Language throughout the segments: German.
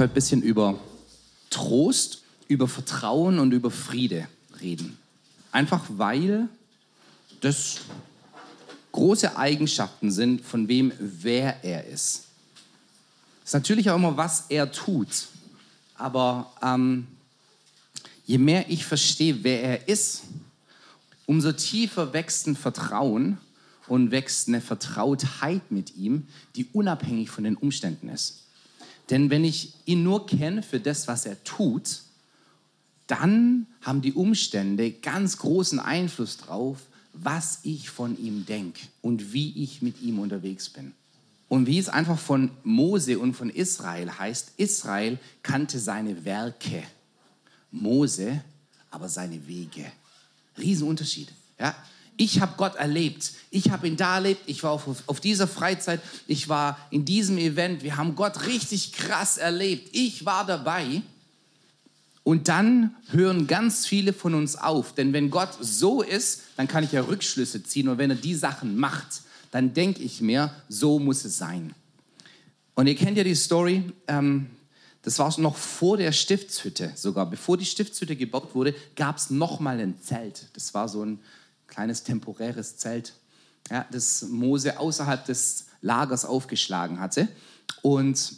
heute ein bisschen über Trost, über Vertrauen und über Friede reden. Einfach weil das große Eigenschaften sind, von wem wer er ist. Es ist natürlich auch immer, was er tut. Aber ähm, je mehr ich verstehe, wer er ist, umso tiefer wächst ein Vertrauen und wächst eine Vertrautheit mit ihm, die unabhängig von den Umständen ist. Denn wenn ich ihn nur kenne für das, was er tut, dann haben die Umstände ganz großen Einfluss drauf, was ich von ihm denke und wie ich mit ihm unterwegs bin. Und wie es einfach von Mose und von Israel heißt, Israel kannte seine Werke, Mose aber seine Wege. Riesenunterschied. Ja? Ich habe Gott erlebt. Ich habe ihn da erlebt. Ich war auf, auf dieser Freizeit. Ich war in diesem Event. Wir haben Gott richtig krass erlebt. Ich war dabei. Und dann hören ganz viele von uns auf. Denn wenn Gott so ist, dann kann ich ja Rückschlüsse ziehen. Und wenn er die Sachen macht, dann denke ich mir, so muss es sein. Und ihr kennt ja die Story, ähm, das war noch vor der Stiftshütte, sogar bevor die Stiftshütte gebaut wurde, gab es nochmal ein Zelt. Das war so ein kleines temporäres Zelt, ja, das Mose außerhalb des Lagers aufgeschlagen hatte. Und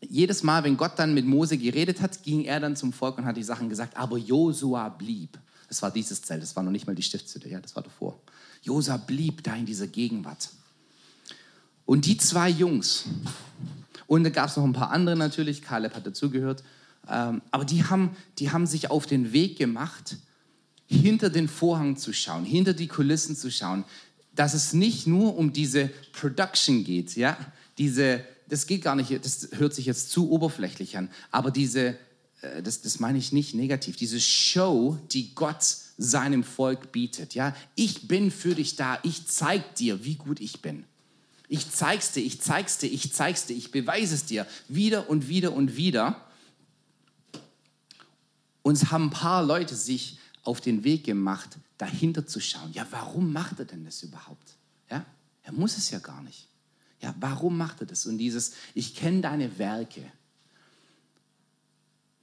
jedes Mal, wenn Gott dann mit Mose geredet hat, ging er dann zum Volk und hat die Sachen gesagt, aber Josua blieb. Das war dieses Zelt, das war noch nicht mal die Stiftshütte, ja, das war davor. Josua blieb da in dieser Gegenwart. Und die zwei Jungs, und da gab es noch ein paar andere natürlich, Kaleb hat dazugehört, ähm, aber die haben, die haben sich auf den Weg gemacht, hinter den Vorhang zu schauen, hinter die Kulissen zu schauen, dass es nicht nur um diese Production geht, ja, diese, das geht gar nicht, das hört sich jetzt zu oberflächlich an, aber diese, äh, das, das meine ich nicht negativ, diese Show, die Gott seinem Volk bietet, ja, ich bin für dich da, ich zeig dir, wie gut ich bin. Ich zeig's dir, ich zeig's dir, ich zeig's dir, ich beweise es dir wieder und wieder und wieder. Uns haben ein paar Leute sich auf den Weg gemacht, dahinter zu schauen. Ja, warum macht er denn das überhaupt? Ja, er muss es ja gar nicht. Ja, warum macht er das? Und dieses, ich kenne deine Werke.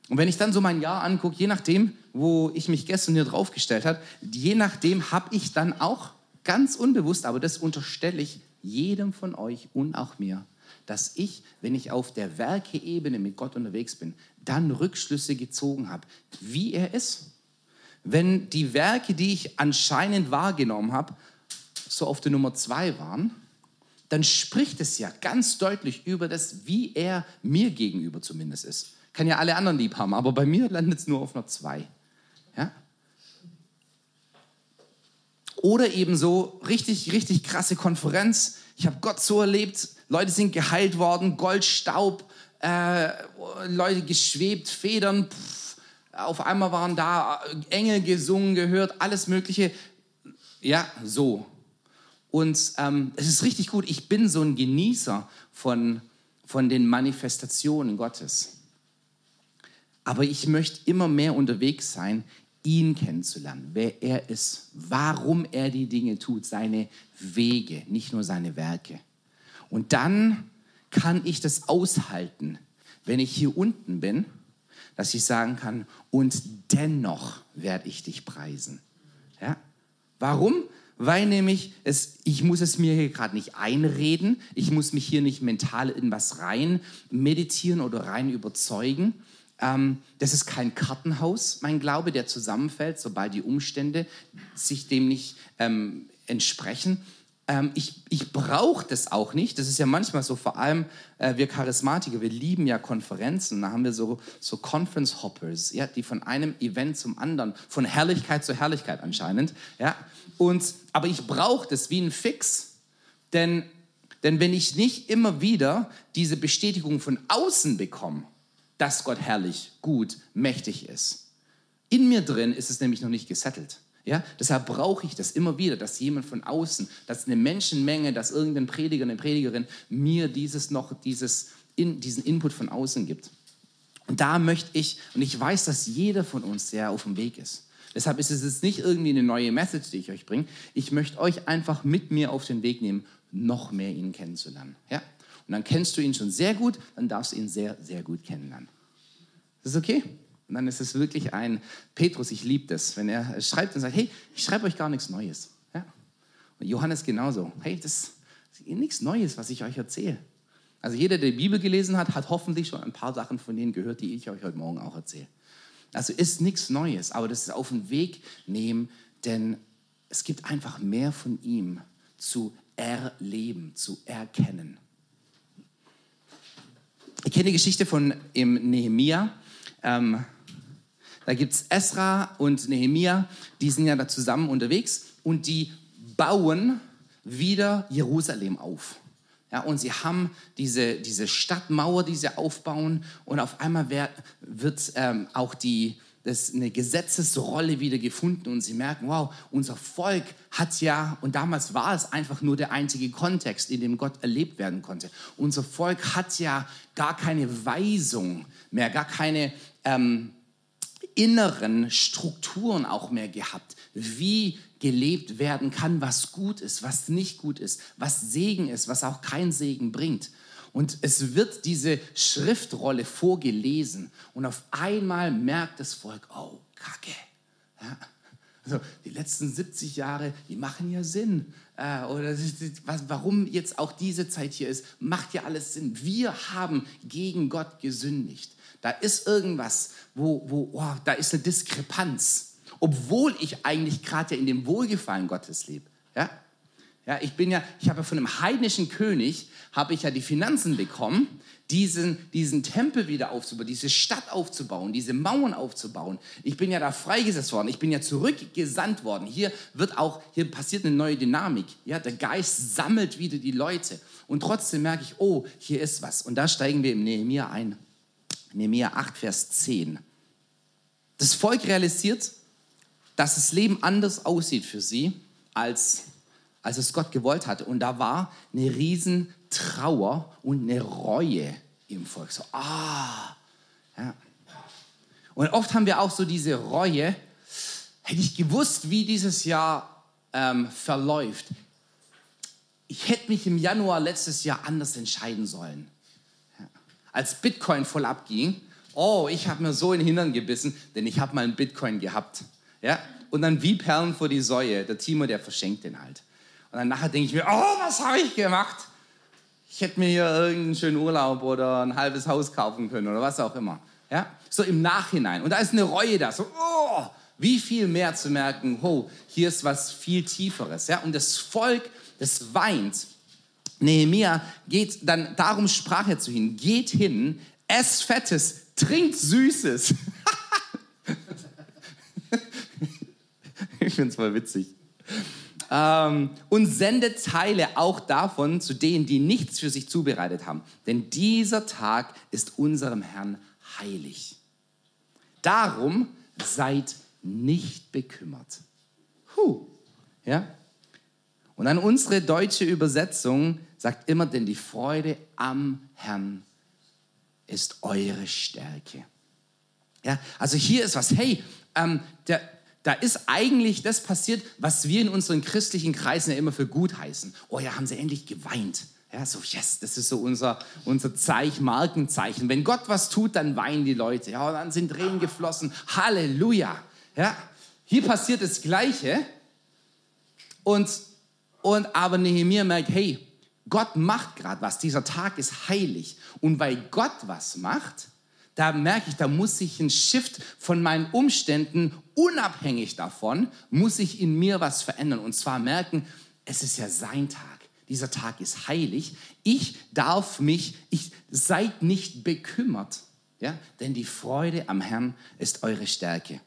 Und wenn ich dann so mein Jahr angucke, je nachdem, wo ich mich gestern hier draufgestellt habe, je nachdem habe ich dann auch ganz unbewusst, aber das unterstelle ich jedem von euch und auch mir, dass ich, wenn ich auf der Werkeebene mit Gott unterwegs bin, dann Rückschlüsse gezogen habe, wie er ist wenn die Werke, die ich anscheinend wahrgenommen habe, so auf der Nummer zwei waren, dann spricht es ja ganz deutlich über das, wie er mir gegenüber zumindest ist. Kann ja alle anderen lieb haben, aber bei mir landet es nur auf einer zwei. Ja? Oder eben so richtig, richtig krasse Konferenz. Ich habe Gott so erlebt, Leute sind geheilt worden, Goldstaub, äh, Leute geschwebt, Federn. Pff, auf einmal waren da Engel gesungen, gehört, alles Mögliche. Ja, so. Und ähm, es ist richtig gut. Ich bin so ein Genießer von, von den Manifestationen Gottes. Aber ich möchte immer mehr unterwegs sein, ihn kennenzulernen, wer er ist, warum er die Dinge tut, seine Wege, nicht nur seine Werke. Und dann kann ich das aushalten, wenn ich hier unten bin dass ich sagen kann, und dennoch werde ich dich preisen. Ja? Warum? Weil nämlich es, ich muss es mir hier gerade nicht einreden, ich muss mich hier nicht mental in was rein meditieren oder rein überzeugen. Ähm, das ist kein Kartenhaus, mein Glaube, der zusammenfällt, sobald die Umstände sich dem nicht ähm, entsprechen, ähm, ich, ich brauche das auch nicht. Das ist ja manchmal so, vor allem äh, wir Charismatiker, wir lieben ja Konferenzen. Da haben wir so, so Conference Hoppers, ja, die von einem Event zum anderen, von Herrlichkeit zu Herrlichkeit anscheinend. Ja. Und, aber ich brauche das wie ein Fix, denn, denn wenn ich nicht immer wieder diese Bestätigung von außen bekomme, dass Gott herrlich, gut, mächtig ist, in mir drin ist es nämlich noch nicht gesettelt. Ja, deshalb brauche ich das immer wieder, dass jemand von außen, dass eine Menschenmenge, dass irgendein Prediger, eine Predigerin mir dieses noch, dieses, in, diesen Input von außen gibt. Und da möchte ich, und ich weiß, dass jeder von uns sehr auf dem Weg ist. Deshalb ist es jetzt nicht irgendwie eine neue Message, die ich euch bringe. Ich möchte euch einfach mit mir auf den Weg nehmen, noch mehr ihn kennenzulernen. Ja? Und dann kennst du ihn schon sehr gut, dann darfst du ihn sehr, sehr gut kennenlernen. Das ist okay? Und dann ist es wirklich ein Petrus, ich liebe das, wenn er schreibt und sagt, hey, ich schreibe euch gar nichts Neues. Ja? Und Johannes genauso, hey, das ist nichts Neues, was ich euch erzähle. Also jeder, der die Bibel gelesen hat, hat hoffentlich schon ein paar Sachen von denen gehört, die ich euch heute Morgen auch erzähle. Also ist nichts Neues, aber das ist auf den Weg nehmen, denn es gibt einfach mehr von ihm zu erleben, zu erkennen. Ich kenne die Geschichte von im Nehemia. Ähm, da gibt es Esra und Nehemia, die sind ja da zusammen unterwegs und die bauen wieder Jerusalem auf. Ja, und sie haben diese, diese Stadtmauer, die sie aufbauen und auf einmal wird, wird ähm, auch die, das eine Gesetzesrolle wieder gefunden und sie merken, wow, unser Volk hat ja, und damals war es einfach nur der einzige Kontext, in dem Gott erlebt werden konnte. Unser Volk hat ja gar keine Weisung mehr, gar keine ähm, inneren Strukturen auch mehr gehabt, wie gelebt werden kann, was gut ist, was nicht gut ist, was Segen ist, was auch kein Segen bringt. Und es wird diese Schriftrolle vorgelesen und auf einmal merkt das Volk, oh, Kacke. Ja? Also die letzten 70 Jahre, die machen ja Sinn. Äh, oder was, warum jetzt auch diese Zeit hier ist, macht ja alles Sinn. Wir haben gegen Gott gesündigt. Da ist irgendwas, wo, wo oh, da ist eine Diskrepanz. Obwohl ich eigentlich gerade ja in dem Wohlgefallen Gottes lebe. Ja? Ja, ich bin ja, ich habe ja von einem heidnischen König, habe ich ja die Finanzen bekommen, diesen, diesen Tempel wieder aufzubauen, diese Stadt aufzubauen, diese Mauern aufzubauen. Ich bin ja da freigesetzt worden, ich bin ja zurückgesandt worden. Hier wird auch, hier passiert eine neue Dynamik. Ja, der Geist sammelt wieder die Leute. Und trotzdem merke ich, oh, hier ist was. Und da steigen wir im Nehemiah ein. Nehemiah 8, Vers 10. Das Volk realisiert, dass das Leben anders aussieht für sie als als es Gott gewollt hatte. Und da war eine riesen Trauer und eine Reue im Volk. So, ah, ja. Und oft haben wir auch so diese Reue. Hätte ich gewusst, wie dieses Jahr ähm, verläuft, ich hätte mich im Januar letztes Jahr anders entscheiden sollen. Als Bitcoin voll abging, oh, ich habe mir so in den Hintern gebissen, denn ich habe mal einen Bitcoin gehabt. Ja? Und dann wie Perlen vor die Säue. Der Timo, der verschenkt den halt. Und dann nachher denke ich mir, oh, was habe ich gemacht? Ich hätte mir hier irgendeinen schönen Urlaub oder ein halbes Haus kaufen können oder was auch immer. Ja? So im Nachhinein. Und da ist eine Reue da. So, oh, wie viel mehr zu merken, oh, hier ist was viel Tieferes. Ja? Und das Volk, das weint. Nehemiah geht dann, darum sprach er zu ihnen, geht hin, ess Fettes, trinkt Süßes. ich finde es voll witzig ähm, und sendet Teile auch davon zu denen, die nichts für sich zubereitet haben. Denn dieser Tag ist unserem Herrn heilig. Darum seid nicht bekümmert. Huh. Ja? Und dann unsere deutsche Übersetzung sagt immer, denn die Freude am Herrn ist eure Stärke. Ja, also hier ist was, hey, ähm, der, da ist eigentlich das passiert, was wir in unseren christlichen Kreisen ja immer für gut heißen. Oh ja, haben sie endlich geweint. Ja, so, yes, das ist so unser, unser Zeichen, Markenzeichen. Wenn Gott was tut, dann weinen die Leute. Ja, dann sind Tränen geflossen. Halleluja. Ja, hier passiert das Gleiche. Und, und aber Nehemiah merkt, hey, Gott macht gerade was. Dieser Tag ist heilig. Und weil Gott was macht, da merke ich, da muss ich ein Shift von meinen Umständen, unabhängig davon, muss ich in mir was verändern. Und zwar merken, es ist ja sein Tag. Dieser Tag ist heilig. Ich darf mich, ich seid nicht bekümmert, ja? denn die Freude am Herrn ist eure Stärke.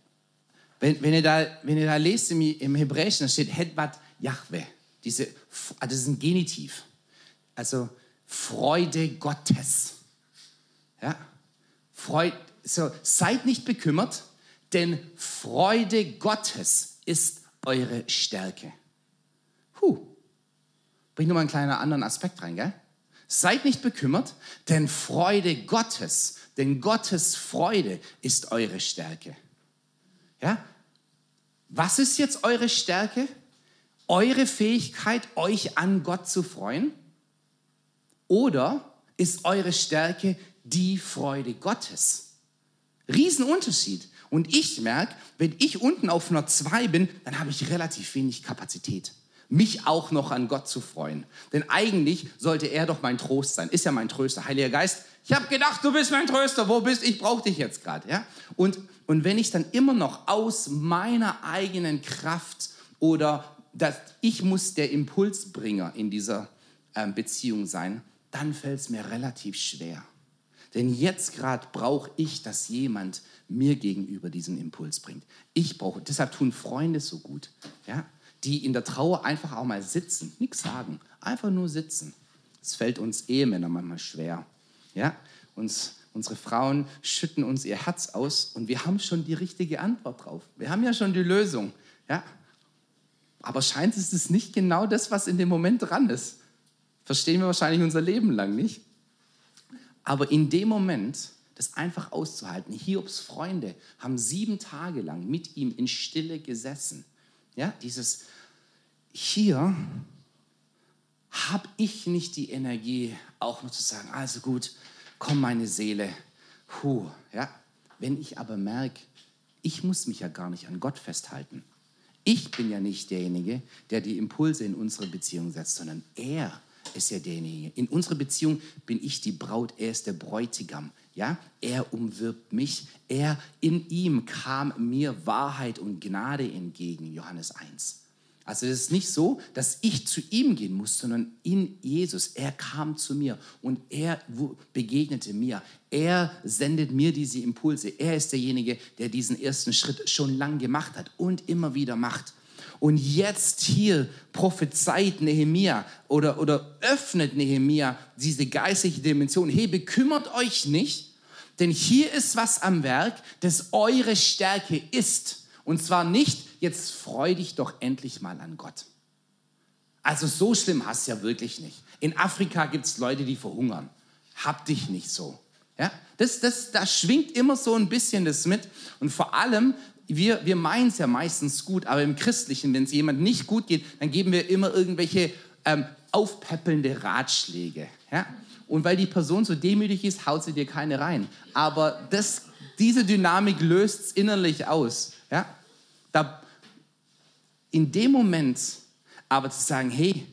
Wenn, wenn, ihr, da, wenn ihr da lest im, im Hebräischen, da steht Hedbat Yahweh. Diese, also das ist ein Genitiv. Also Freude Gottes. Ja? Freud, so, seid nicht bekümmert, denn Freude Gottes ist eure Stärke. Huh. Bring nur mal einen kleinen anderen Aspekt rein, gell? Seid nicht bekümmert, denn Freude Gottes, denn Gottes Freude ist eure Stärke. Ja? Was ist jetzt eure Stärke? Eure Fähigkeit, euch an Gott zu freuen? Oder ist eure Stärke die Freude Gottes. Riesenunterschied. Und ich merke, wenn ich unten auf einer 2 bin, dann habe ich relativ wenig Kapazität, mich auch noch an Gott zu freuen. Denn eigentlich sollte er doch mein Trost sein. Ist ja mein Tröster. Heiliger Geist, ich habe gedacht, du bist mein Tröster. Wo bist Ich brauche dich jetzt gerade. Ja? Und, und wenn ich dann immer noch aus meiner eigenen Kraft oder dass ich muss der Impulsbringer in dieser ähm, Beziehung sein, dann fällt es mir relativ schwer. Denn jetzt gerade brauche ich, dass jemand mir gegenüber diesen Impuls bringt. Ich brauche, deshalb tun Freunde so gut, ja? die in der Trauer einfach auch mal sitzen, nichts sagen, einfach nur sitzen. Es fällt uns Ehemänner manchmal schwer. Ja? Uns, unsere Frauen schütten uns ihr Herz aus und wir haben schon die richtige Antwort drauf. Wir haben ja schon die Lösung. Ja? Aber scheint es nicht genau das, was in dem Moment dran ist. Verstehen wir wahrscheinlich unser Leben lang nicht. Aber in dem Moment, das einfach auszuhalten, Hiobs Freunde haben sieben Tage lang mit ihm in Stille gesessen. Ja, dieses hier habe ich nicht die Energie, auch nur zu sagen, also gut, komm meine Seele, puh, ja. Wenn ich aber merke, ich muss mich ja gar nicht an Gott festhalten. Ich bin ja nicht derjenige, der die Impulse in unsere Beziehung setzt, sondern er ist ja derjenige. In unserer Beziehung bin ich die Braut, er ist der Bräutigam. Ja, er umwirbt mich. Er in ihm kam mir Wahrheit und Gnade entgegen. Johannes 1. Also es ist nicht so, dass ich zu ihm gehen muss, sondern in Jesus. Er kam zu mir und er begegnete mir. Er sendet mir diese Impulse. Er ist derjenige, der diesen ersten Schritt schon lang gemacht hat und immer wieder macht. Und jetzt hier prophezeit Nehemia oder, oder öffnet Nehemia diese geistliche Dimension. Hey, bekümmert euch nicht, denn hier ist was am Werk, das eure Stärke ist. Und zwar nicht, jetzt freu dich doch endlich mal an Gott. Also so schlimm hast du ja wirklich nicht. In Afrika gibt es Leute, die verhungern. Hab dich nicht so. Ja? Das, das, da schwingt immer so ein bisschen das mit. Und vor allem, wir, wir meinen es ja meistens gut, aber im Christlichen, wenn es jemand nicht gut geht, dann geben wir immer irgendwelche ähm, aufpäppelnde Ratschläge. Ja? Und weil die Person so demütig ist, haut sie dir keine rein. Aber das, diese Dynamik löst es innerlich aus. Ja? Da, in dem Moment aber zu sagen, hey,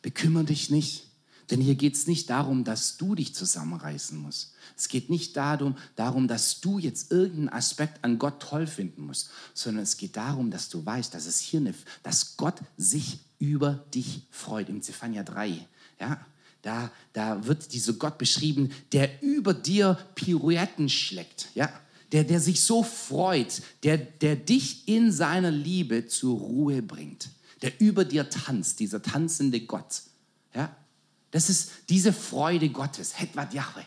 bekümmere dich nicht. Denn hier geht es nicht darum, dass du dich zusammenreißen musst. Es geht nicht darum, darum, dass du jetzt irgendeinen Aspekt an Gott toll finden musst, sondern es geht darum, dass du weißt, dass es hier eine, dass Gott sich über dich freut. Im Zephania 3, ja, da, da wird dieser Gott beschrieben, der über dir Pirouetten schlägt, ja, der, der sich so freut, der, der dich in seiner Liebe zur Ruhe bringt, der über dir tanzt, dieser tanzende Gott. Ja? Das ist diese Freude Gottes, Hetvat Yahweh.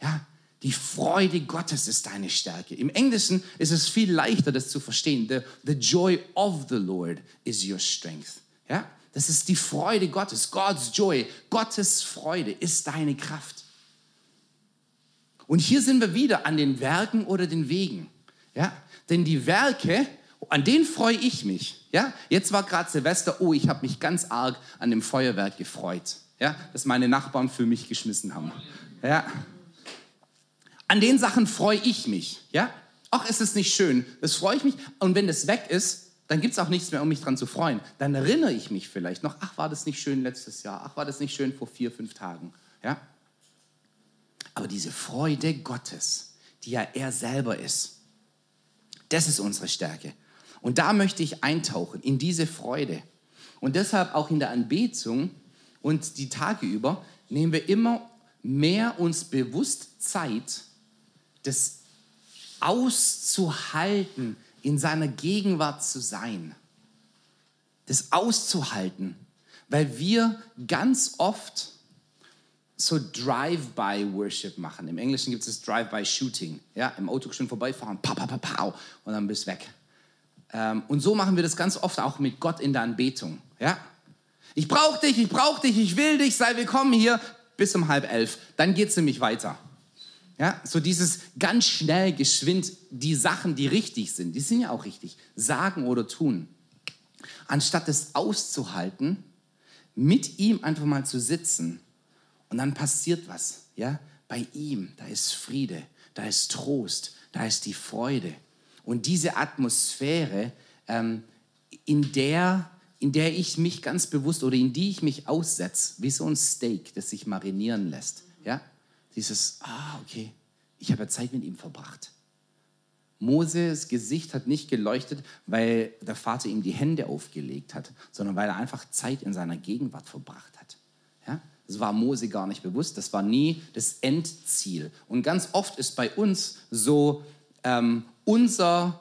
Ja? Die Freude Gottes ist deine Stärke. Im Englischen ist es viel leichter, das zu verstehen. The, the joy of the Lord is your strength. Ja? Das ist die Freude Gottes, God's joy. Gottes Freude ist deine Kraft. Und hier sind wir wieder an den Werken oder den Wegen. Ja? Denn die Werke, an denen freue ich mich. Ja? Jetzt war gerade Silvester, oh, ich habe mich ganz arg an dem Feuerwerk gefreut, ja? das meine Nachbarn für mich geschmissen haben. Ja? An den Sachen freue ich mich. Ja? Ach, ist es nicht schön? Das freue ich mich. Und wenn das weg ist, dann gibt es auch nichts mehr, um mich dran zu freuen. Dann erinnere ich mich vielleicht noch, ach, war das nicht schön letztes Jahr? Ach, war das nicht schön vor vier, fünf Tagen? Ja? Aber diese Freude Gottes, die ja er selber ist, das ist unsere Stärke. Und da möchte ich eintauchen, in diese Freude. Und deshalb auch in der Anbetung und die Tage über nehmen wir immer mehr uns bewusst Zeit, das auszuhalten, in seiner Gegenwart zu sein. Das auszuhalten, weil wir ganz oft so Drive-by-Worship machen. Im Englischen gibt es das Drive-by-Shooting. Ja, im Auto schön vorbeifahren, pa, pa, pa, pa, und dann bist du weg. Ähm, und so machen wir das ganz oft auch mit Gott in der Anbetung. Ja? Ich brauche dich, ich brauche dich, ich will dich, sei willkommen hier bis um halb elf. Dann geht es nämlich weiter. Ja, so dieses ganz schnell, geschwind, die Sachen, die richtig sind, die sind ja auch richtig, sagen oder tun. Anstatt es auszuhalten, mit ihm einfach mal zu sitzen und dann passiert was. Ja? Bei ihm, da ist Friede, da ist Trost, da ist die Freude. Und diese Atmosphäre, ähm, in, der, in der ich mich ganz bewusst oder in die ich mich aussetze, wie so ein Steak, das sich marinieren lässt. Ja? Dieses, ah, okay, ich habe ja Zeit mit ihm verbracht. Moses Gesicht hat nicht geleuchtet, weil der Vater ihm die Hände aufgelegt hat, sondern weil er einfach Zeit in seiner Gegenwart verbracht hat. Ja? Das war Mose gar nicht bewusst, das war nie das Endziel. Und ganz oft ist bei uns so ähm, unser,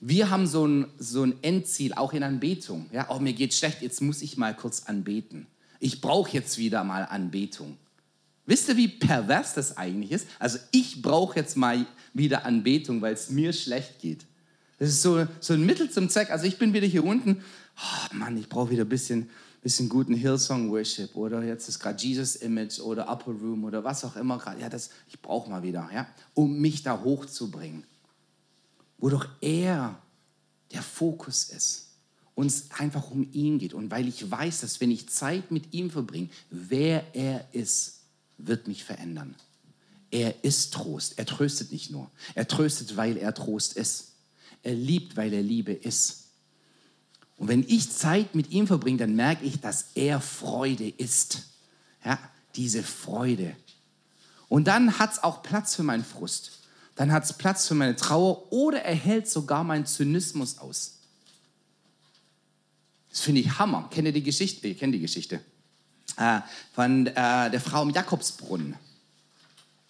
wir haben so ein, so ein Endziel, auch in Anbetung. Ja? Oh, mir geht schlecht, jetzt muss ich mal kurz anbeten. Ich brauche jetzt wieder mal Anbetung. Wisst ihr, wie pervers das eigentlich ist? Also ich brauche jetzt mal wieder Anbetung, weil es mir schlecht geht. Das ist so, so ein Mittel zum Zweck. Also ich bin wieder hier unten. Oh Mann, ich brauche wieder ein bisschen, bisschen guten Hillsong Worship oder jetzt ist gerade Jesus Image oder Upper Room oder was auch immer gerade. Ja, das, ich brauche mal wieder, ja, um mich da hochzubringen. Wo doch er der Fokus ist uns einfach um ihn geht und weil ich weiß, dass wenn ich Zeit mit ihm verbringe, wer er ist, wird mich verändern. Er ist Trost. Er tröstet nicht nur. Er tröstet, weil er Trost ist. Er liebt, weil er Liebe ist. Und wenn ich Zeit mit ihm verbringe, dann merke ich, dass er Freude ist. Ja, diese Freude. Und dann hat es auch Platz für meinen Frust. Dann hat es Platz für meine Trauer oder er hält sogar meinen Zynismus aus. Das finde ich Hammer. Kennt ihr die Geschichte? Ihr kennt die Geschichte äh, von äh, der Frau im Jakobsbrunnen.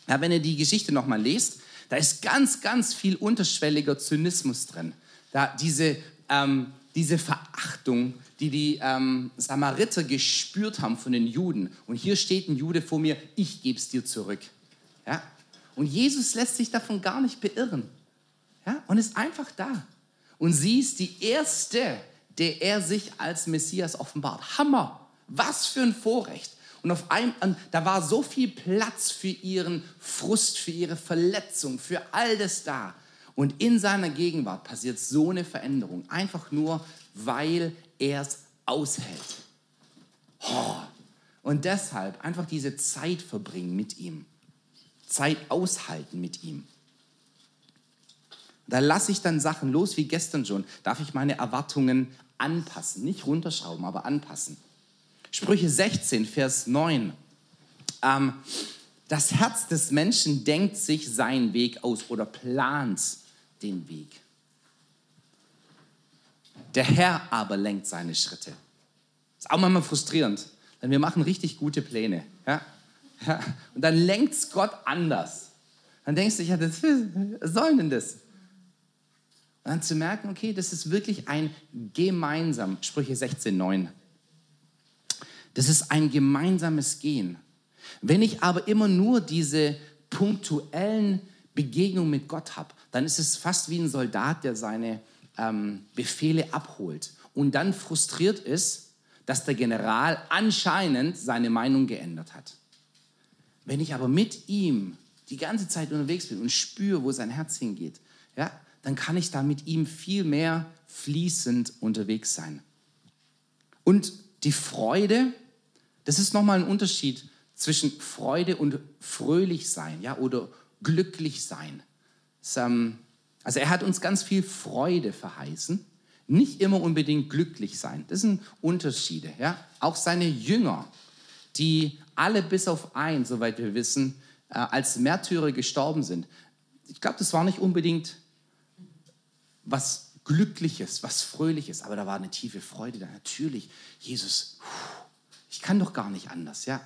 Ja, wenn ihr die Geschichte nochmal lest, da ist ganz, ganz viel unterschwelliger Zynismus drin. Da diese, ähm, diese Verachtung, die die ähm, Samariter gespürt haben von den Juden. Und hier steht ein Jude vor mir, ich gebe es dir zurück. Ja? Und Jesus lässt sich davon gar nicht beirren. Ja? Und ist einfach da. Und sie ist die Erste, der er sich als Messias offenbart. Hammer. Was für ein Vorrecht. Und auf einmal, da war so viel Platz für ihren Frust, für ihre Verletzung, für all das da. Und in seiner Gegenwart passiert so eine Veränderung. Einfach nur, weil er es aushält. Oh. Und deshalb einfach diese Zeit verbringen mit ihm. Zeit aushalten mit ihm. Da lasse ich dann Sachen los, wie gestern schon. Darf ich meine Erwartungen anpassen? Nicht runterschrauben, aber anpassen. Sprüche 16, Vers 9. Ähm, das Herz des Menschen denkt sich seinen Weg aus oder plant den Weg. Der Herr aber lenkt seine Schritte. Ist auch manchmal frustrierend, denn wir machen richtig gute Pläne. Ja? Ja? Und dann lenkt es Gott anders. Dann denkst du, ja, das, was soll denn das? Und dann zu merken, okay, das ist wirklich ein gemeinsam, Sprüche 16, 9. Das ist ein gemeinsames Gehen. Wenn ich aber immer nur diese punktuellen Begegnungen mit Gott habe, dann ist es fast wie ein Soldat, der seine ähm, Befehle abholt und dann frustriert ist, dass der General anscheinend seine Meinung geändert hat. Wenn ich aber mit ihm die ganze Zeit unterwegs bin und spüre, wo sein Herz hingeht, ja, dann kann ich da mit ihm viel mehr fließend unterwegs sein. Und die Freude, das ist nochmal ein Unterschied zwischen Freude und fröhlich sein, ja, oder glücklich sein. Ähm, also er hat uns ganz viel Freude verheißen, nicht immer unbedingt glücklich sein. Das sind Unterschiede, ja. Auch seine Jünger, die alle bis auf einen, soweit wir wissen, äh, als Märtyrer gestorben sind. Ich glaube, das war nicht unbedingt was Glückliches, was Fröhliches, aber da war eine tiefe Freude da. Natürlich, Jesus, ich kann doch gar nicht anders, ja.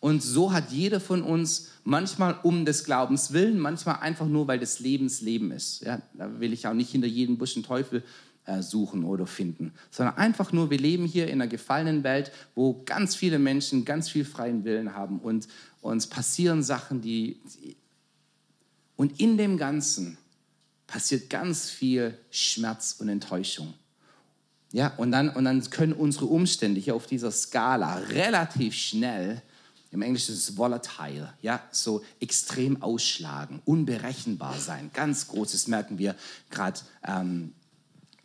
Und so hat jeder von uns manchmal um des Glaubens willen, manchmal einfach nur, weil des Lebens Leben ist. Ja, da will ich auch nicht hinter jedem Busch einen Teufel äh, suchen oder finden, sondern einfach nur, wir leben hier in einer gefallenen Welt, wo ganz viele Menschen ganz viel freien Willen haben und uns passieren Sachen, die... Und in dem Ganzen passiert ganz viel Schmerz und Enttäuschung. Ja, und dann, und dann können unsere Umstände hier auf dieser Skala relativ schnell, im Englischen ist es volatile, ja, so extrem ausschlagen, unberechenbar sein. Ganz großes merken wir gerade ähm,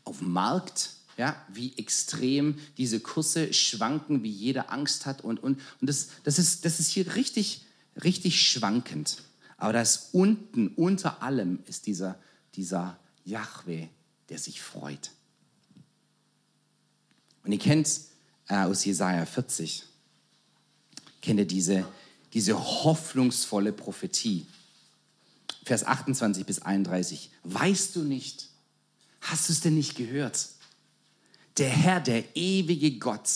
auf dem Markt, ja, wie extrem diese Kurse schwanken, wie jeder Angst hat. Und, und, und das, das, ist, das ist hier richtig, richtig schwankend. Aber das unten, unter allem, ist dieser, dieser Yahweh, der sich freut. Und ihr kennt äh, aus Jesaja 40, kennt ihr diese, diese hoffnungsvolle Prophetie. Vers 28 bis 31. Weißt du nicht? Hast du es denn nicht gehört? Der Herr, der ewige Gott,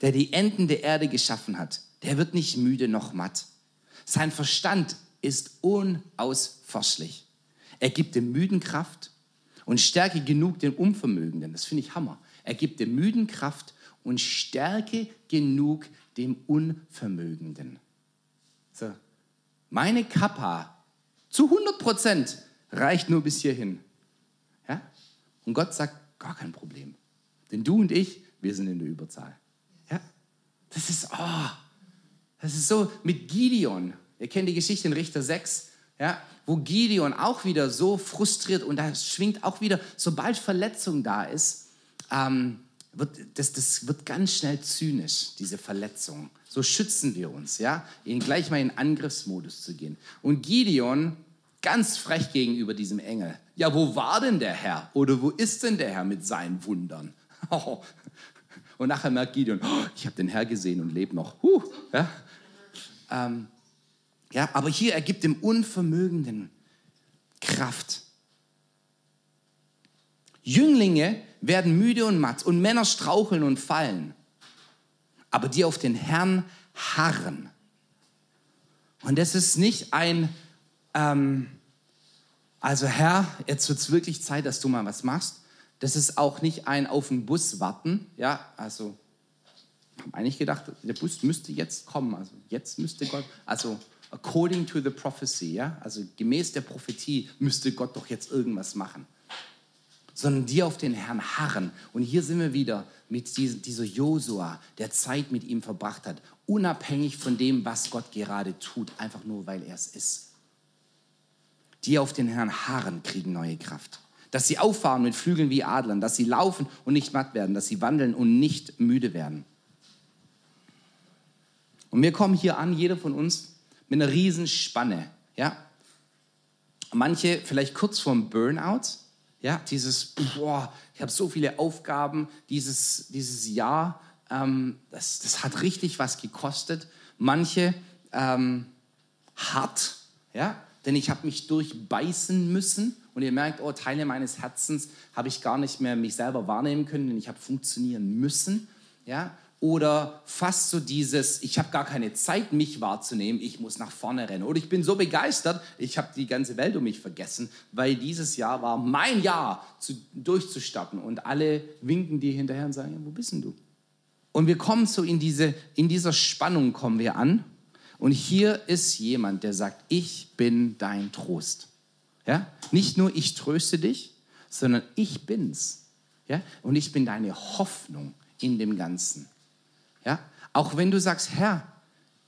der die Enden der Erde geschaffen hat, der wird nicht müde noch matt. Sein Verstand ist unausforschlich. Er gibt dem Müden Kraft und Stärke genug den Unvermögenden. Das finde ich Hammer. Er gibt dem Müden Kraft und Stärke genug dem Unvermögenden. So. Meine Kappa zu 100 Prozent reicht nur bis hierhin. Ja? Und Gott sagt, gar kein Problem. Denn du und ich, wir sind in der Überzahl. Ja? Das ist, oh, das ist so mit Gideon. Ihr kennt die Geschichte in Richter 6, ja, wo Gideon auch wieder so frustriert und da schwingt auch wieder, sobald Verletzung da ist, ähm, wird, das, das wird ganz schnell zynisch, diese Verletzung. So schützen wir uns, ja, ihn gleich mal in Angriffsmodus zu gehen. Und Gideon, ganz frech gegenüber diesem Engel, ja, wo war denn der Herr? Oder wo ist denn der Herr mit seinen Wundern? Und nachher merkt Gideon, oh, ich habe den Herr gesehen und lebe noch. Huh, ja? Ähm, ja, aber hier ergibt dem Unvermögenden Kraft. Jünglinge werden müde und matt und Männer straucheln und fallen. Aber die auf den Herrn harren. Und das ist nicht ein, ähm, also Herr, jetzt wird es wirklich Zeit, dass du mal was machst, das ist auch nicht ein auf den Bus warten. Ja, also ich habe eigentlich gedacht, der Bus müsste jetzt kommen. Also jetzt müsste Gott, also according to the prophecy, ja, also gemäß der Prophetie müsste Gott doch jetzt irgendwas machen. Sondern die auf den Herrn harren. Und hier sind wir wieder mit dieser Josua, der Zeit mit ihm verbracht hat, unabhängig von dem, was Gott gerade tut, einfach nur weil er es ist. Die auf den Herrn harren, kriegen neue Kraft dass sie auffahren mit Flügeln wie Adlern, dass sie laufen und nicht matt werden, dass sie wandeln und nicht müde werden. Und wir kommen hier an, jeder von uns, mit einer riesen Spanne. Ja? Manche vielleicht kurz vorm Burnout, ja, dieses, boah, ich habe so viele Aufgaben dieses, dieses Jahr, ähm, das, das hat richtig was gekostet. Manche ähm, hart, ja, denn ich habe mich durchbeißen müssen und ihr merkt, oh, Teile meines Herzens habe ich gar nicht mehr mich selber wahrnehmen können, denn ich habe funktionieren müssen. Ja? Oder fast so dieses, ich habe gar keine Zeit, mich wahrzunehmen, ich muss nach vorne rennen. Oder ich bin so begeistert, ich habe die ganze Welt um mich vergessen, weil dieses Jahr war mein Jahr, zu, durchzustarten. Und alle winken dir hinterher und sagen, ja, wo bist denn du? Und wir kommen so in, diese, in dieser Spannung kommen wir an. Und hier ist jemand, der sagt, ich bin dein Trost. Ja? Nicht nur ich tröste dich, sondern ich bin's. Ja? Und ich bin deine Hoffnung in dem Ganzen. Ja? Auch wenn du sagst, Herr,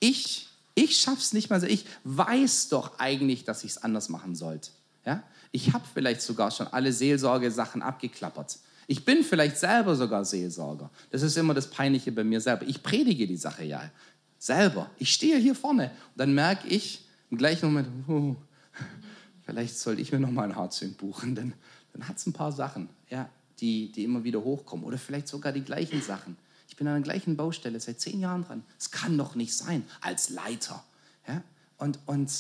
ich, ich schaff's nicht mal ich weiß doch eigentlich, dass ich es anders machen sollte. Ja? Ich habe vielleicht sogar schon alle Seelsorge-Sachen abgeklappert. Ich bin vielleicht selber sogar Seelsorger. Das ist immer das Peinliche bei mir selber. Ich predige die Sache ja selber. Ich stehe hier vorne und dann merke ich im gleichen Moment, oh, vielleicht sollte ich mir noch mal ein Haarzünd buchen, denn dann hat es ein paar Sachen, ja, die, die immer wieder hochkommen. Oder vielleicht sogar die gleichen Sachen. Ich bin an der gleichen Baustelle seit zehn Jahren dran. Es kann doch nicht sein, als Leiter. Ja? Und, und,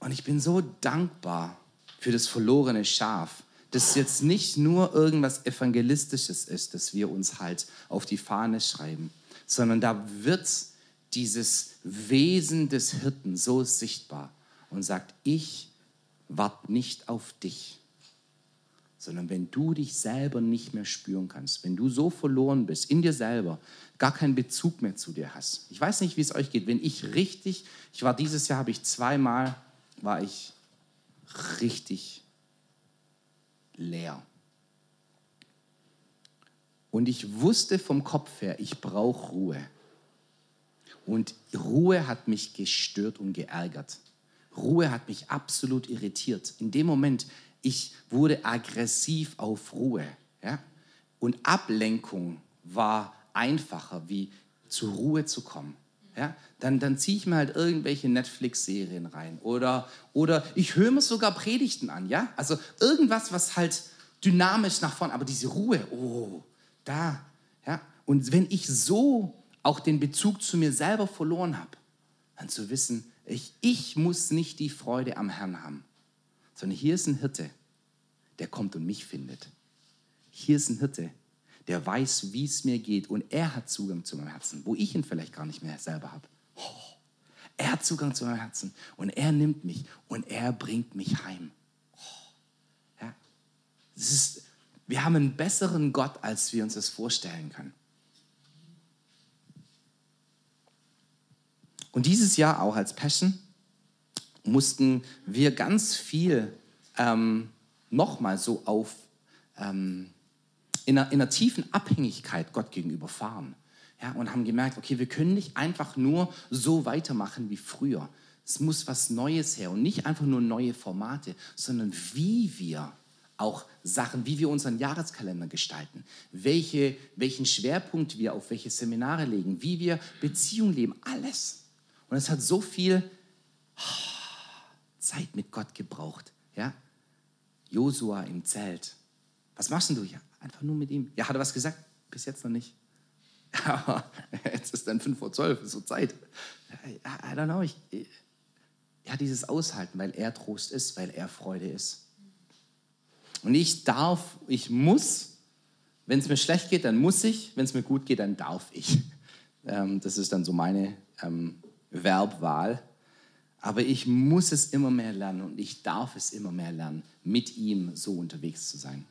und ich bin so dankbar für das verlorene Schaf, das jetzt nicht nur irgendwas Evangelistisches ist, das wir uns halt auf die Fahne schreiben, sondern da wird dieses Wesen des Hirten so sichtbar und sagt, ich wart nicht auf dich, sondern wenn du dich selber nicht mehr spüren kannst, wenn du so verloren bist in dir selber, gar keinen Bezug mehr zu dir hast. Ich weiß nicht, wie es euch geht. Wenn ich richtig, ich war dieses Jahr, habe ich zweimal, war ich richtig leer. Und ich wusste vom Kopf her, ich brauche Ruhe. Und Ruhe hat mich gestört und geärgert. Ruhe hat mich absolut irritiert. In dem Moment, ich wurde aggressiv auf Ruhe. Ja? Und Ablenkung war einfacher, wie zur Ruhe zu kommen. Ja, dann, dann ziehe ich mir halt irgendwelche Netflix-Serien rein oder, oder ich höre mir sogar Predigten an. Ja? Also irgendwas, was halt dynamisch nach vorne, aber diese Ruhe, oh, da. Ja? Und wenn ich so auch den Bezug zu mir selber verloren habe, dann zu wissen, ich, ich muss nicht die Freude am Herrn haben, sondern hier ist ein Hirte, der kommt und mich findet. Hier ist ein Hirte, der weiß, wie es mir geht und er hat Zugang zu meinem Herzen, wo ich ihn vielleicht gar nicht mehr selber habe. Oh, er hat Zugang zu meinem Herzen und er nimmt mich und er bringt mich heim. Oh, ja. ist, wir haben einen besseren Gott, als wir uns das vorstellen können. Und dieses Jahr auch als Passion mussten wir ganz viel ähm, nochmal so auf ähm, in einer, in einer tiefen Abhängigkeit Gott gegenüber fahren. Ja, und haben gemerkt, okay, wir können nicht einfach nur so weitermachen wie früher. Es muss was Neues her und nicht einfach nur neue Formate, sondern wie wir auch Sachen, wie wir unseren Jahreskalender gestalten, welche, welchen Schwerpunkt wir auf welche Seminare legen, wie wir Beziehungen leben, alles. Und es hat so viel Zeit mit Gott gebraucht. Ja? Josua im Zelt. Was machst du hier? Einfach nur mit ihm. Ja, hat er was gesagt? Bis jetzt noch nicht. Aber jetzt ist dann 5 vor 12, ist so Zeit. I don't know. Ich, ja, dieses Aushalten, weil er Trost ist, weil er Freude ist. Und ich darf, ich muss, wenn es mir schlecht geht, dann muss ich, wenn es mir gut geht, dann darf ich. Ähm, das ist dann so meine ähm, Verbwahl. Aber ich muss es immer mehr lernen und ich darf es immer mehr lernen, mit ihm so unterwegs zu sein.